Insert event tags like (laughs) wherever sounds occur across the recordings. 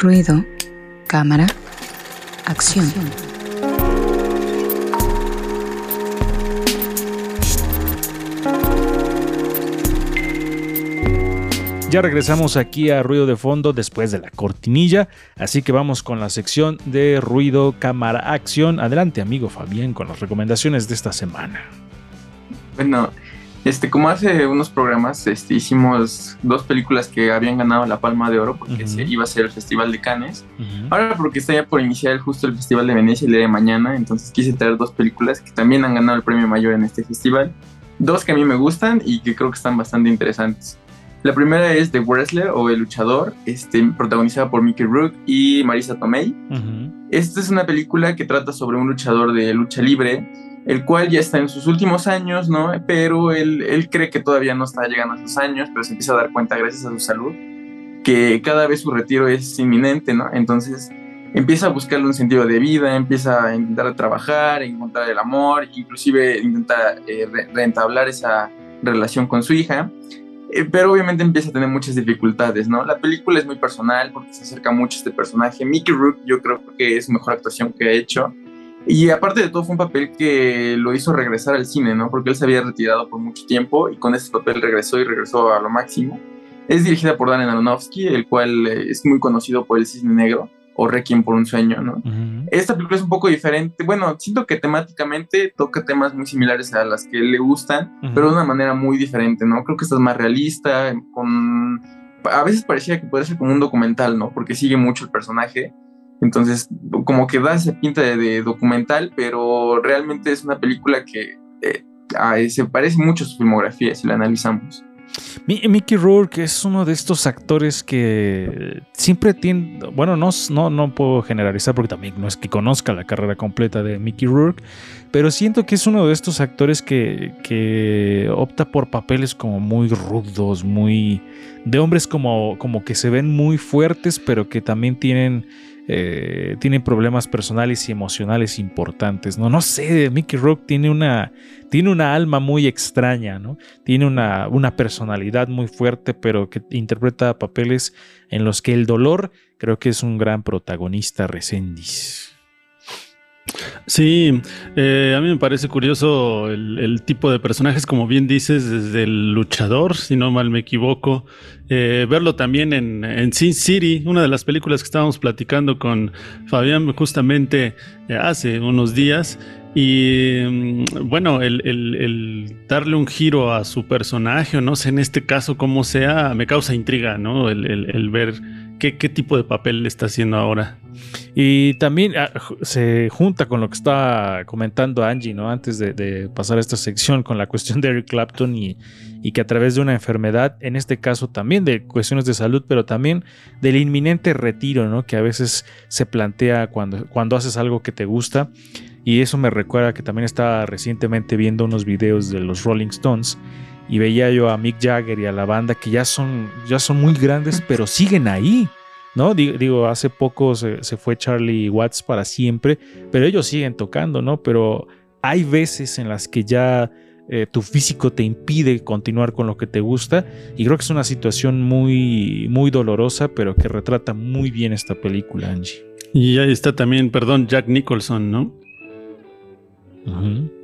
Ruido, cámara, acción. Ya regresamos aquí a Ruido de Fondo después de la cortinilla, así que vamos con la sección de Ruido, Cámara, Acción. Adelante, amigo Fabián, con las recomendaciones de esta semana. Bueno, este, como hace unos programas, este, hicimos dos películas que habían ganado la Palma de Oro porque se iba a ser el Festival de Cannes. Ahora porque está ya por iniciar justo el Festival de Venecia el día de mañana, entonces quise traer dos películas que también han ganado el premio mayor en este festival. Dos que a mí me gustan y que creo que están bastante interesantes. La primera es The Wrestler o El Luchador, este, protagonizada por Mickey Rourke y Marisa Tomei. Esta es una película que trata sobre un luchador de lucha libre, el cual ya está en sus últimos años, ¿no? Pero él, él cree que todavía no está llegando a sus años, pero se empieza a dar cuenta gracias a su salud que cada vez su retiro es inminente, ¿no? Entonces empieza a buscarle un sentido de vida, empieza a intentar trabajar, encontrar el amor, inclusive intenta eh, reentablar esa relación con su hija eh, pero obviamente empieza a tener muchas dificultades, ¿no? La película es muy personal porque se acerca mucho a este personaje. Mickey Rourke yo creo que es mejor actuación que ha hecho. Y aparte de todo fue un papel que lo hizo regresar al cine, ¿no? Porque él se había retirado por mucho tiempo y con ese papel regresó y regresó a lo máximo. Es dirigida por Darren Aronofsky, el cual eh, es muy conocido por El Cisne Negro o Requiem por un sueño, ¿no? Esta película es un poco diferente. Bueno, siento que temáticamente toca temas muy similares a las que le gustan, pero de una manera muy diferente, ¿no? Creo que esta es más realista, con... A veces parecía que puede ser como un documental, ¿no? Porque sigue mucho el personaje. Entonces, como que da esa pinta de, documental, pero realmente es una película que eh, se parece mucho a su filmografía si la analizamos. Mickey Rourke es uno de estos actores que siempre tiene, bueno, no, no, no puedo generalizar porque también no es que conozca la carrera completa de Mickey Rourke, pero siento que es uno de estos actores que, que opta por papeles como muy rudos, muy de hombres como, como que se ven muy fuertes, pero que también tienen eh, tiene problemas personales y emocionales importantes, ¿no? No sé, Mickey Rourke tiene una, tiene una alma muy extraña, ¿no? Tiene una, una personalidad muy fuerte, pero que interpreta papeles en los que el dolor creo que es un gran protagonista, Resendis. Sí, eh, a mí me parece curioso el, tipo de personajes, como bien dices, desde el luchador, si no mal me equivoco, eh, verlo también en, Sin City, una de las películas que estábamos platicando con Fabián justamente eh, hace unos días. Y mm, bueno, el, darle un giro a su personaje, o no sé, en este caso, como sea, me causa intriga, ¿no? El, ver qué, tipo de papel le está haciendo ahora. Y también ah, se junta con lo que está comentando Angie, ¿no? Antes de, pasar a esta sección con la cuestión de Eric Clapton y, que a través de una enfermedad, en este caso también de cuestiones de salud, pero también del inminente retiro, ¿no? Que a veces se plantea cuando, cuando haces algo que te gusta. Y eso me recuerda que también estaba recientemente viendo unos videos de los Rolling Stones y veía yo a Mick Jagger y a la banda que ya son, ya son muy grandes, (laughs) pero siguen ahí. ¿no? Digo, hace poco se, fue Charlie Watts para siempre, pero ellos siguen tocando, ¿no? Pero hay veces en las que ya eh, tu físico te impide continuar con lo que te gusta y creo que es una situación muy, muy dolorosa, pero que retrata muy bien esta película, Angie. Y ahí está también, perdón, Jack Nicholson, ¿no? (laughs)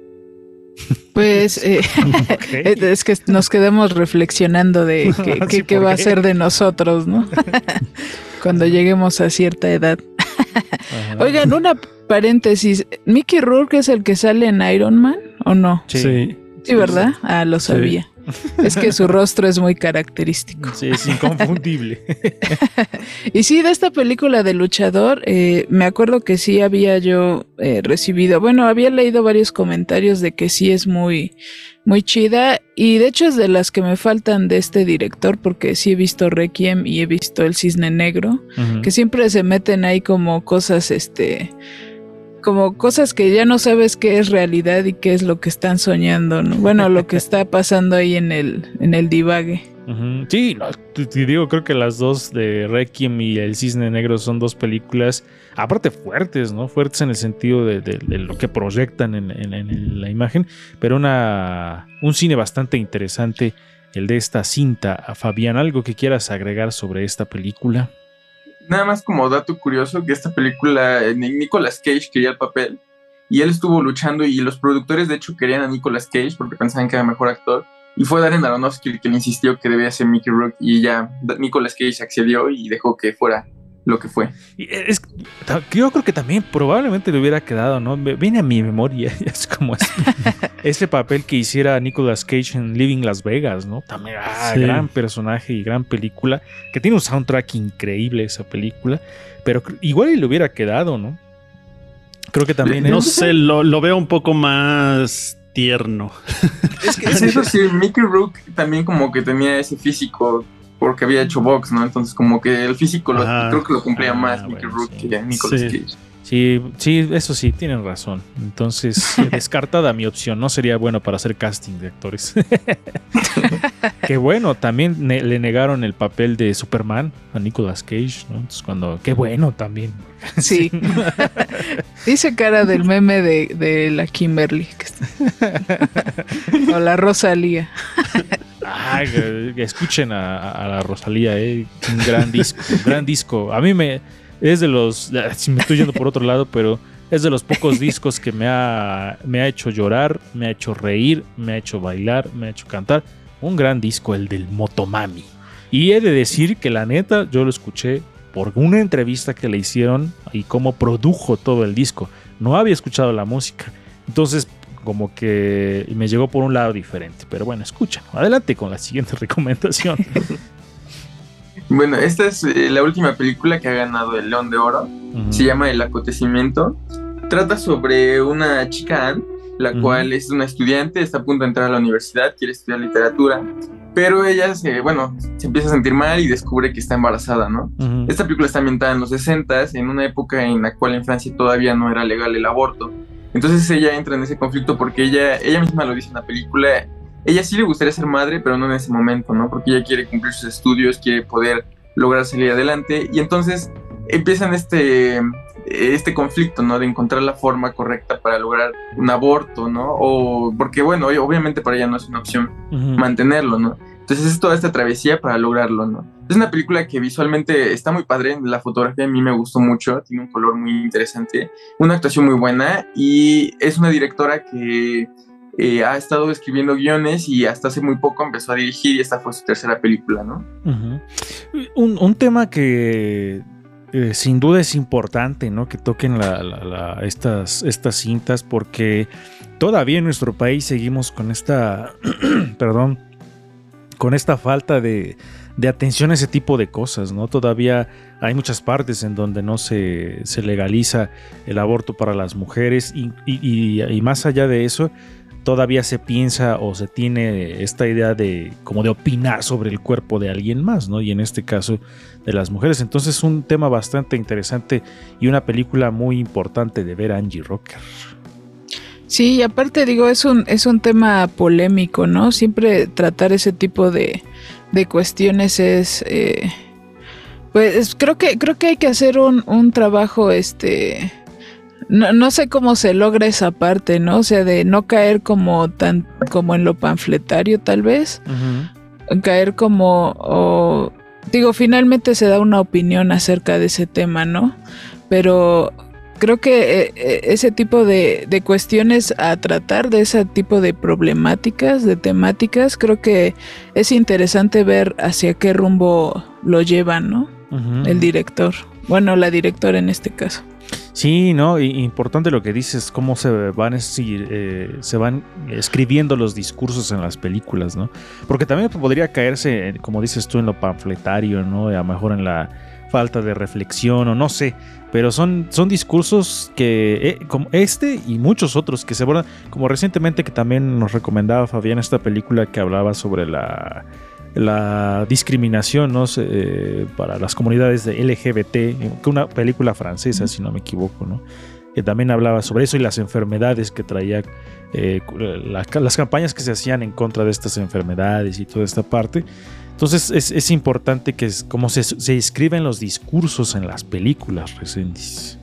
Pues (laughs) eh, es que nos quedamos reflexionando de (laughs) qué, va a ser de nosotros, ¿no? cuando lleguemos a cierta edad. Oigan, una paréntesis. ¿Mickey Rourke es el que sale en Iron Man o no? Sí. Sí, ¿verdad? Ah, lo sabía. (laughs) Es que su rostro es muy característico. Sí, es inconfundible. (laughs) y sí, de esta película de luchador, eh, me acuerdo que sí había yo eh, recibido, bueno, había leído varios comentarios de que sí es muy, muy chida. Y de hecho es de las que me faltan de este director, porque sí he visto Requiem y he visto El Cisne Negro, que siempre se meten ahí como cosas, este como cosas que ya no sabes qué es realidad y qué es lo que están soñando, ¿no? Bueno, lo que (laughs) está pasando ahí en el, en el divague. Sí, te digo, creo que las dos de Requiem y El Cisne Negro son dos películas, aparte fuertes, ¿no? Fuertes en el sentido de, lo que proyectan en, la imagen, pero una, un cine bastante interesante, el de esta cinta. A Fabián, ¿algo que quieras agregar sobre esta película? Nada más como dato curioso que esta película, Nicolas Cage quería el papel y él estuvo luchando y los productores de hecho querían a Nicolas Cage porque pensaban que era mejor actor y fue Darren Aronofsky el que le insistió que debía ser Mickey Rourke y ya Nicolas Cage accedió y dejó que fuera lo que fue. es, yo creo que también probablemente le hubiera quedado, ¿no? Viene a mi memoria, (laughs) es como ese papel que hiciera Nicolas Cage en Living Las Vegas, ¿no? También, ah, gran personaje y gran película, que tiene un soundtrack increíble esa película, pero igual le hubiera quedado, ¿no? Creo que también... No sé, lo, lo veo un poco más tierno. Es que eso sí, Mickey Rook también como que tenía ese físico porque había hecho box, ¿no? Entonces como que el físico lo, creo que lo cumplía ah, más Mickey Rook que Nicolas Cage. Sí, sí, eso sí, tienen razón. Entonces, (laughs) descartada mi opción. No sería bueno para hacer casting de actores. (laughs) qué bueno, también le negaron el papel de Superman a Nicolas Cage, ¿no? Entonces, cuando. Qué bueno también. (laughs) Sí. Dice cara del meme de, la Kimberly. o la Rosalía. Escuchen a, la Rosalía, ¿eh? Un gran disco, un gran disco. A mí me es de los, si me estoy yendo por otro lado, pero es de los pocos discos que me ha, me ha hecho llorar, me ha hecho reír, me ha hecho bailar, me ha hecho cantar. Un gran disco, el del Motomami. Y he de decir que la neta, yo lo escuché por una entrevista que le hicieron y cómo produjo todo el disco. No había escuchado la música. Entonces, como que me llegó por un lado diferente. Pero bueno, escucha. Adelante con la siguiente (laughs) recomendación. Bueno, esta es eh, la última película que ha ganado el León de Oro. Se llama El Acontecimiento. Trata sobre una chica Anne, la cual es una estudiante, está a punto de entrar a la universidad, quiere estudiar literatura, pero ella se, bueno, se empieza a sentir mal y descubre que está embarazada, ¿no? Esta película está ambientada en los 60 en una época en la cual en Francia todavía no era legal el aborto. Entonces ella entra en ese conflicto porque ella, ella misma lo dice en la película, ella sí le gustaría ser madre, pero no en ese momento, ¿no? Porque ella quiere cumplir sus estudios, quiere poder lograr salir adelante y entonces empiezan este, este conflicto, ¿no? De encontrar la forma correcta para lograr un aborto, ¿no? O porque, bueno, obviamente para ella no es una opción mantenerlo, ¿no? Entonces es toda esta travesía para lograrlo, ¿no? Es una película que visualmente está muy padre, la fotografía a mí me gustó mucho, tiene un color muy interesante, una actuación muy buena y es una directora que eh, ha estado escribiendo guiones y hasta hace muy poco empezó a dirigir y esta fue su tercera película, ¿no? un, tema que eh, sin duda es importante, ¿no? Que toquen estas, estas cintas porque todavía en nuestro país seguimos con esta, (clears throat) perdón, con esta falta de, atención a ese tipo de cosas, ¿no? Todavía hay muchas partes en donde no se, legaliza el aborto para las mujeres y, más allá de eso, todavía se piensa o se tiene esta idea de como de opinar sobre el cuerpo de alguien más, ¿no? Y en este caso de las mujeres. Entonces un tema bastante interesante y una película muy importante de ver Angie Rocker. Sí, y aparte digo, es un, es un tema polémico, ¿no? Siempre tratar ese tipo de, de cuestiones es... Eh, pues creo que, creo que hay que hacer un, un trabajo, este no, no, sé cómo se logra esa parte, ¿no? O sea, de no caer como tan como en lo panfletario tal vez. Caer como o, digo, finalmente se da una opinión acerca de ese tema, ¿no? Pero creo que eh, eh, ese tipo de, de, cuestiones a tratar, de ese tipo de problemáticas, de temáticas, creo que es interesante ver hacia qué rumbo lo lleva, ¿no? El director. Bueno, la directora en este caso. Sí, no, importante lo que dices, cómo se van, eh, se van escribiendo los discursos en las películas, ¿no? Porque también podría caerse, como dices tú, en lo panfletario, ¿no? A lo mejor en la falta de reflexión o no sé, pero son, son discursos que, eh, como este y muchos otros que se abordan, como recientemente que también nos recomendaba Fabián esta película que hablaba sobre la la discriminación ¿no? Eh, para las comunidades de LGBT, una película francesa, si no me equivoco, ¿no? que también hablaba sobre eso y las enfermedades que traía, eh, las campañas que se hacían en contra de estas enfermedades y toda esta parte. Entonces es, importante que como se, se escriben los discursos en las películas recientes.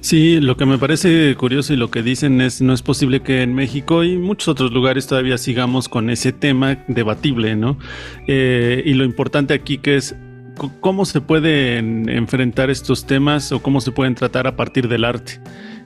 Sí, lo que me parece curioso y lo que dicen es no es posible que en México y muchos otros lugares todavía sigamos con ese tema debatible, ¿no? Eh, y lo importante aquí que es cómo se pueden enfrentar estos temas o cómo se pueden tratar a partir del arte.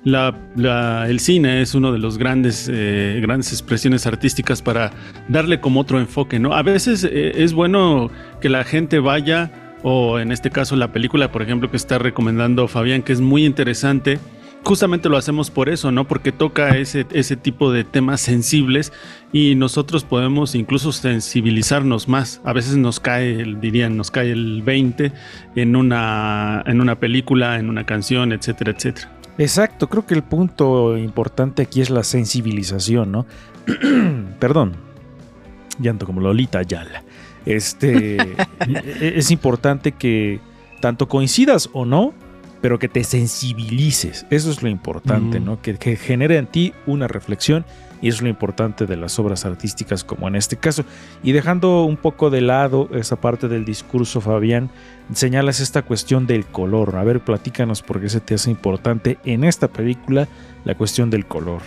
El cine es uno de los grandes, eh, grandes expresiones artísticas para darle como otro enfoque, ¿no? A veces eh, es bueno que la gente vaya, o en este caso la película, por ejemplo, que está recomendando Fabián, que es muy interesante, justamente lo hacemos por eso, ¿no? Porque toca ese, ese tipo de temas sensibles y nosotros podemos incluso sensibilizarnos más. A veces nos cae, dirían, nos cae el 20 en una, en una película, en una canción, etcétera, etcétera. Exacto, creo que el punto importante aquí es la sensibilización, ¿no? (clears throat) Perdón, llanto como Lolita Yala. Este, (laughs) e-, es importante que tanto coincidas o no, pero que te sensibilices. Eso es lo importante, ¿no? Que, genere en ti una reflexión y es lo importante de las obras artísticas como en este caso. Y dejando un poco de lado esa parte del discurso, Fabián, señalas esta cuestión del color. A ver, platícanos por qué se te hace importante en esta película la cuestión del color.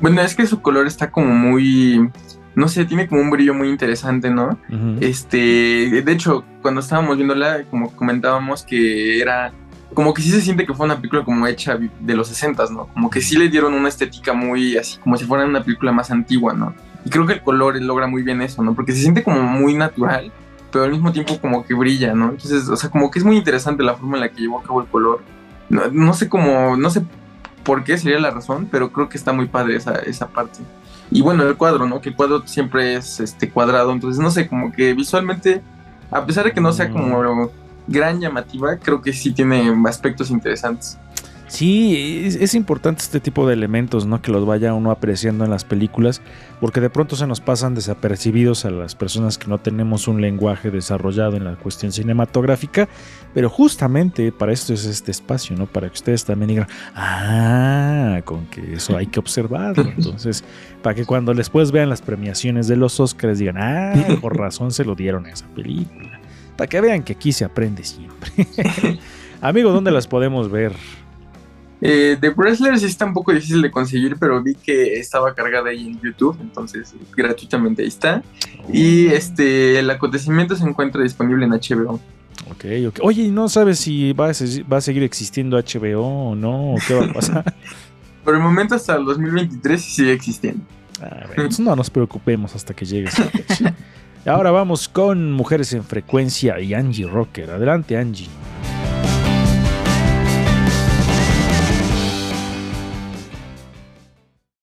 Bueno, es que su color está como muy no sé, tiene como un brillo muy interesante, ¿no? Este, de hecho, cuando estábamos viéndola, como comentábamos que era como que sí se siente que fue una película como hecha de los 60, ¿no? Como que sí le dieron una estética muy así, como si fuera una película más antigua, ¿no? Y creo que el color logra muy bien eso, ¿no? Porque se siente como muy natural, pero al mismo tiempo como que brilla, ¿no? Entonces, o sea, como que es muy interesante la forma en la que llevó a cabo el color. No, sé cómo, no sé por qué sería la razón, pero creo que está muy padre esa, esa parte. Y bueno, el cuadro, ¿no? Que el cuadro siempre es este cuadrado, entonces no sé, como que visualmente, a pesar de que no sea como gran llamativa, creo que sí tiene aspectos interesantes. Sí, es, importante este tipo de elementos, ¿no? Que los vaya uno apreciando en las películas, porque de pronto se nos pasan desapercibidos a las personas que no tenemos un lenguaje desarrollado en la cuestión cinematográfica, pero justamente para esto es este espacio, ¿no? Para que ustedes también digan, ah, con que eso hay que observarlo. (laughs) Entonces, para que cuando después vean las premiaciones de los Oscars digan, ah, por (laughs) razón se lo dieron a esa película. Para que vean que aquí se aprende siempre. (laughs) Amigo, ¿dónde las podemos ver? Eh, The Wrestlers está un poco difícil de conseguir, pero vi que estaba cargada ahí en YouTube, entonces gratuitamente ahí está. Y oh. este el acontecimiento se encuentra disponible en HBO. Ok, ok. Oye, ¿no sabes si va a, va a seguir existiendo HBO o no? ¿O qué va a pasar? (laughs) (laughs) Por el momento hasta el 2023 sigue existiendo. Ah, no nos preocupemos hasta que llegue esa Ahora vamos con Mujeres en Frecuencia y Angie Rocker. Adelante, Angie.